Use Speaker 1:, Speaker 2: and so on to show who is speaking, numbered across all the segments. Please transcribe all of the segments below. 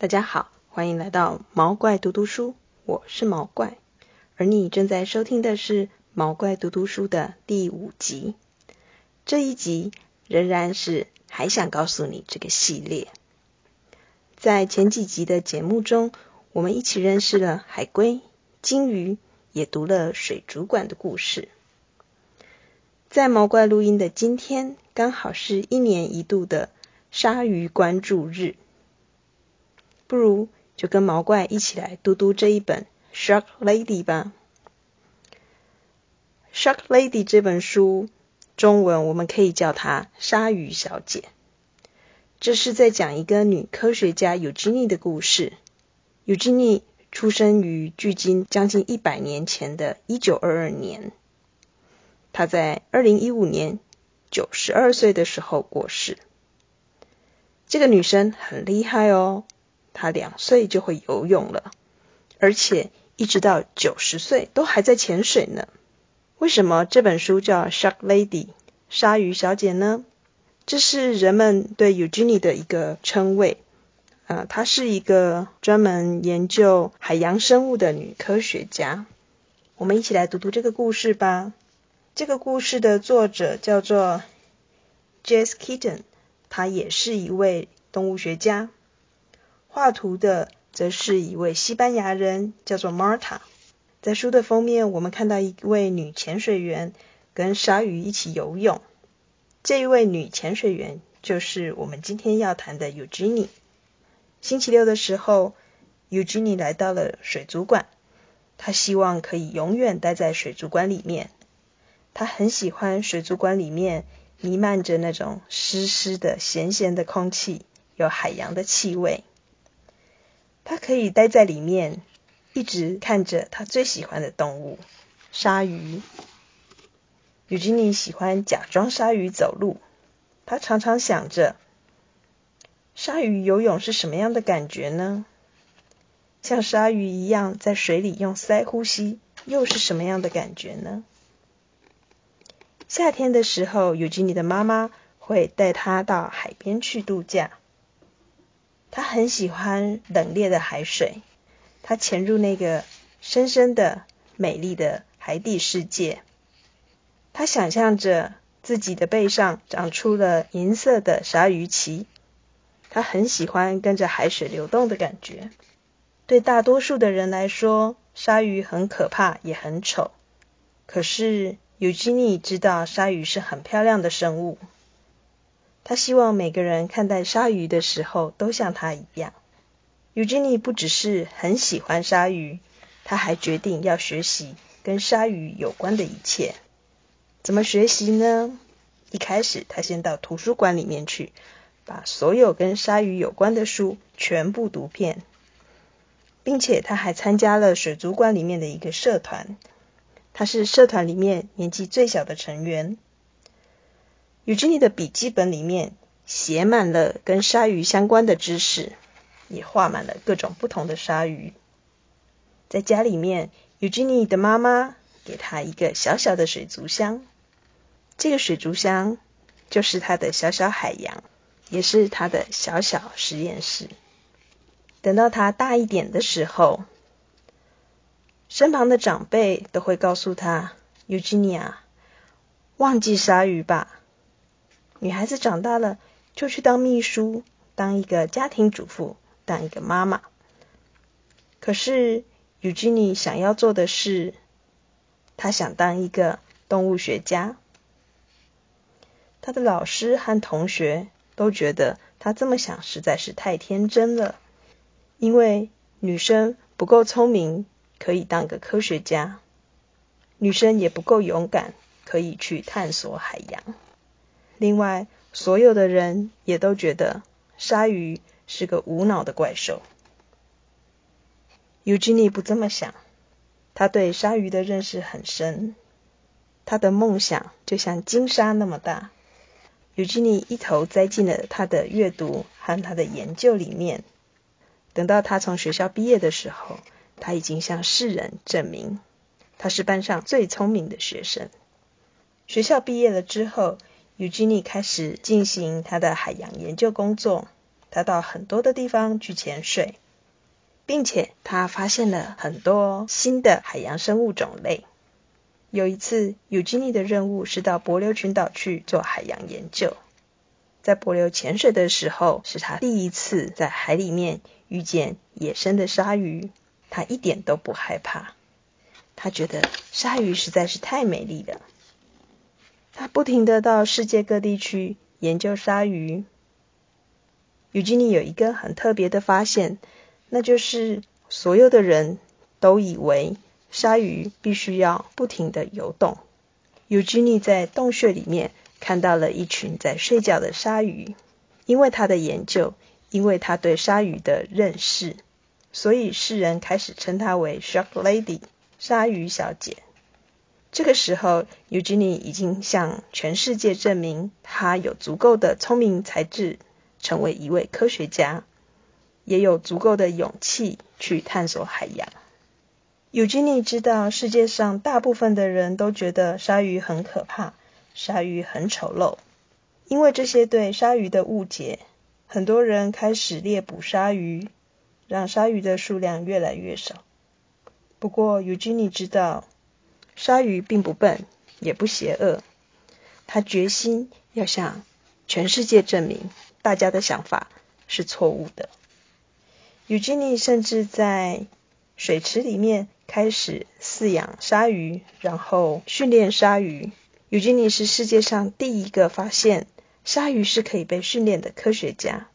Speaker 1: 大家好，欢迎来到毛怪读读书，我是毛怪，而你正在收听的是毛怪读读书的第五集。这一集仍然是还想告诉你这个系列。在前几集的节目中，我们一起认识了海龟、金鱼，也读了水族馆的故事。在毛怪录音的今天，刚好是一年一度的鲨鱼关注日。不如就跟毛怪一起来读读这一本《Shark Lady》吧。《Shark Lady》这本书，中文我们可以叫它《鲨鱼小姐》。这是在讲一个女科学家尤金妮的故事。尤金妮出生于距今将近一百年前的一九二二年。她在二零一五年九十二岁的时候过世。这个女生很厉害哦。他两岁就会游泳了，而且一直到九十岁都还在潜水呢。为什么这本书叫《Shark Lady》鲨鱼小姐呢？这是人们对 Eugenie 的一个称谓。呃，她是一个专门研究海洋生物的女科学家。我们一起来读读这个故事吧。这个故事的作者叫做 Jess Kitten，她也是一位动物学家。画图的则是一位西班牙人，叫做 Marta。在书的封面，我们看到一位女潜水员跟鲨鱼一起游泳。这一位女潜水员就是我们今天要谈的 Eugenie。星期六的时候，Eugenie 来到了水族馆。她希望可以永远待在水族馆里面。她很喜欢水族馆里面弥漫着那种湿湿的、咸咸的空气，有海洋的气味。他可以待在里面，一直看着他最喜欢的动物——鲨鱼。尤金妮喜欢假装鲨鱼走路。他常常想着，鲨鱼游泳是什么样的感觉呢？像鲨鱼一样在水里用鳃呼吸，又是什么样的感觉呢？夏天的时候，尤金妮的妈妈会带他到海边去度假。他很喜欢冷冽的海水，他潜入那个深深的、美丽的海底世界。他想象着自己的背上长出了银色的鲨鱼鳍。他很喜欢跟着海水流动的感觉。对大多数的人来说，鲨鱼很可怕，也很丑。可是尤金妮知道，鲨鱼是很漂亮的生物。他希望每个人看待鲨鱼的时候都像他一样。尤金妮不只是很喜欢鲨鱼，他还决定要学习跟鲨鱼有关的一切。怎么学习呢？一开始，他先到图书馆里面去，把所有跟鲨鱼有关的书全部读遍，并且他还参加了水族馆里面的一个社团。他是社团里面年纪最小的成员。尤金妮的笔记本里面写满了跟鲨鱼相关的知识，也画满了各种不同的鲨鱼。在家里面，尤金妮的妈妈给她一个小小的水族箱，这个水族箱就是她的小小海洋，也是她的小小实验室。等到她大一点的时候，身旁的长辈都会告诉她：“尤金妮啊，忘记鲨鱼吧。”女孩子长大了，就去当秘书，当一个家庭主妇，当一个妈妈。可是尤金妮想要做的是，她想当一个动物学家。她的老师和同学都觉得她这么想实在是太天真了，因为女生不够聪明，可以当个科学家；女生也不够勇敢，可以去探索海洋。另外，所有的人也都觉得鲨鱼是个无脑的怪兽。尤金妮不这么想，他对鲨鱼的认识很深，他的梦想就像金沙那么大。尤金妮一头栽进了他的阅读和他的研究里面。等到他从学校毕业的时候，他已经向世人证明他是班上最聪明的学生。学校毕业了之后。尤金尼开始进行他的海洋研究工作。他到很多的地方去潜水，并且他发现了很多新的海洋生物种类。有一次，尤金尼的任务是到帛琉群岛去做海洋研究。在帛琉潜水的时候，是他第一次在海里面遇见野生的鲨鱼，他一点都不害怕。他觉得鲨鱼实在是太美丽了。他不停的到世界各地去研究鲨鱼。尤金尼有一个很特别的发现，那就是所有的人都以为鲨鱼必须要不停的游动。尤金尼在洞穴里面。看到了一群在睡觉的鲨鱼，因为他的研究，因为他对鲨鱼的认识，所以世人开始称他为 Shark Lady，鲨鱼小姐。这个时候，Eugenie 已经向全世界证明，他有足够的聪明才智，成为一位科学家，也有足够的勇气去探索海洋。Eugenie 知道，世界上大部分的人都觉得鲨鱼很可怕。鲨鱼很丑陋，因为这些对鲨鱼的误解，很多人开始猎捕鲨鱼，让鲨鱼的数量越来越少。不过，尤金尼知道，鲨鱼并不笨，也不邪恶。他决心要向全世界证明，大家的想法是错误的。尤金尼甚至在水池里面开始饲养鲨鱼，然后训练鲨鱼。尤金尼是世界上第一个发现鲨鱼是可以被训练的科学家。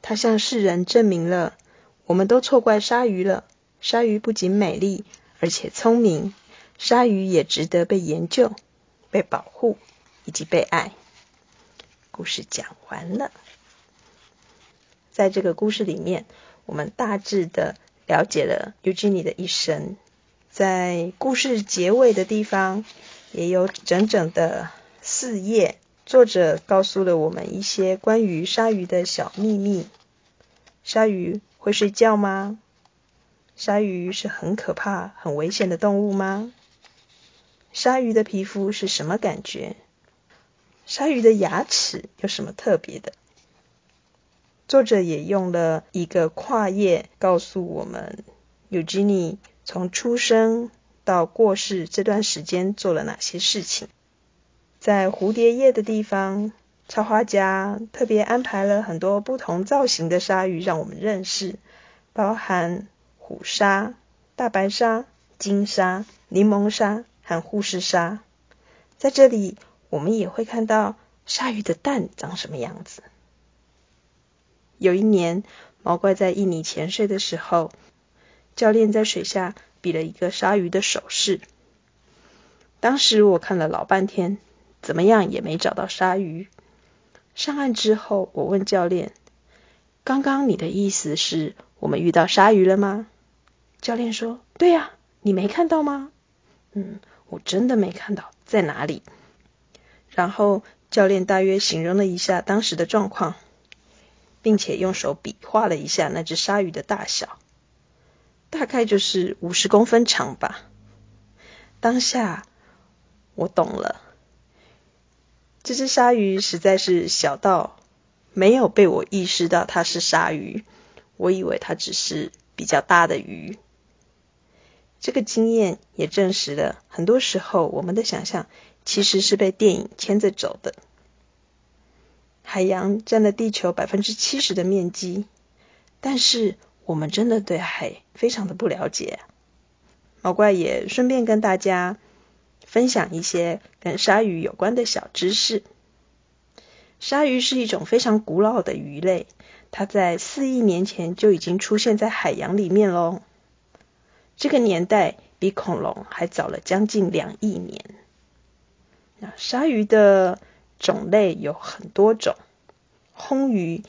Speaker 1: 他向世人证明了，我们都错怪鲨鱼了。鲨鱼不仅美丽，而且聪明。鲨鱼也值得被研究、被保护以及被爱。故事讲完了。在这个故事里面，我们大致的了解了尤金尼的一生。在故事结尾的地方。也有整整的四页，作者告诉了我们一些关于鲨鱼的小秘密。鲨鱼会睡觉吗？鲨鱼是很可怕、很危险的动物吗？鲨鱼的皮肤是什么感觉？鲨鱼的牙齿有什么特别的？作者也用了一个跨页告诉我们，尤吉尼从出生。到过世这段时间做了哪些事情？在蝴蝶叶的地方，插画家特别安排了很多不同造型的鲨鱼让我们认识，包含虎鲨、大白鲨、金鲨、柠檬鲨和护士鲨。在这里，我们也会看到鲨鱼的蛋长什么样子。有一年，毛怪在印尼潜水的时候，教练在水下。比了一个鲨鱼的手势。当时我看了老半天，怎么样也没找到鲨鱼。上岸之后，我问教练：“刚刚你的意思是我们遇到鲨鱼了吗？”教练说：“对呀，你没看到吗？”“嗯，我真的没看到，在哪里？”然后教练大约形容了一下当时的状况，并且用手比划了一下那只鲨鱼的大小。大概就是五十公分长吧。当下我懂了，这只鲨鱼实在是小到没有被我意识到它是鲨鱼，我以为它只是比较大的鱼。这个经验也证实了，很多时候我们的想象其实是被电影牵着走的。海洋占了地球百分之七十的面积，但是。我们真的对海非常的不了解。毛怪也顺便跟大家分享一些跟鲨鱼有关的小知识。鲨鱼是一种非常古老的鱼类，它在四亿年前就已经出现在海洋里面喽。这个年代比恐龙还早了将近两亿年。那鲨鱼的种类有很多种，红鱼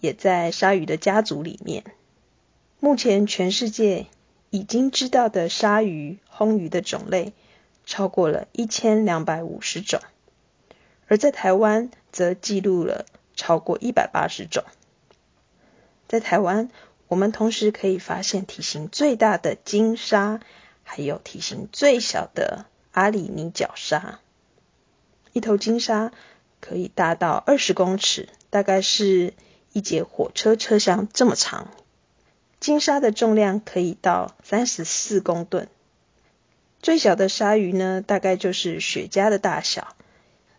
Speaker 1: 也在鲨鱼的家族里面。目前全世界已经知道的鲨鱼、红鱼的种类超过了一千两百五十种，而在台湾则记录了超过一百八十种。在台湾，我们同时可以发现体型最大的金鲨，还有体型最小的阿里尼角鲨。一头金鲨可以大到二十公尺，大概是一节火车车厢这么长。金鲨的重量可以到三十四公吨。最小的鲨鱼呢，大概就是雪茄的大小。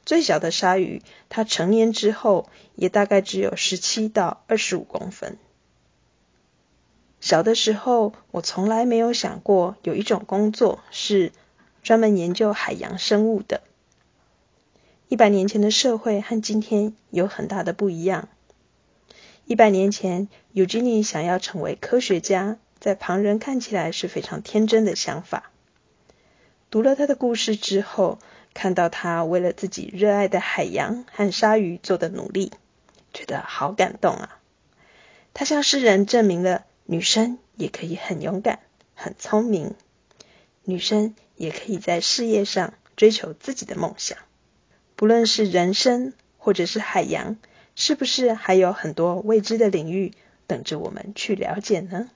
Speaker 1: 最小的鲨鱼，它成年之后也大概只有十七到二十五公分。小的时候，我从来没有想过有一种工作是专门研究海洋生物的。一百年前的社会和今天有很大的不一样。一百年前，尤金尼想要成为科学家，在旁人看起来是非常天真的想法。读了他的故事之后，看到他为了自己热爱的海洋和鲨鱼做的努力，觉得好感动啊！他向世人证明了女生也可以很勇敢、很聪明，女生也可以在事业上追求自己的梦想。不论是人生或者是海洋。是不是还有很多未知的领域等着我们去了解呢？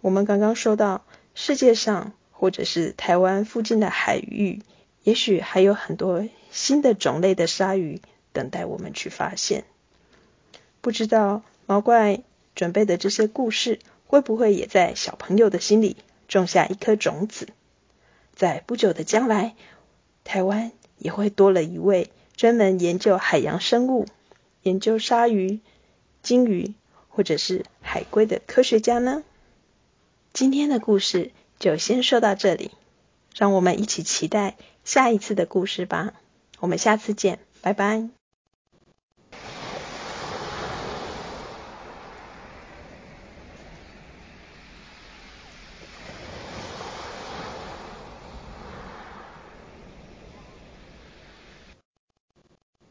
Speaker 1: 我们刚刚说到，世界上或者是台湾附近的海域，也许还有很多新的种类的鲨鱼等待我们去发现。不知道毛怪准备的这些故事，会不会也在小朋友的心里种下一颗种子？在不久的将来，台湾也会多了一位专门研究海洋生物。研究鲨鱼、鲸鱼或者是海龟的科学家呢？今天的故事就先说到这里，让我们一起期待下一次的故事吧。我们下次见，拜拜。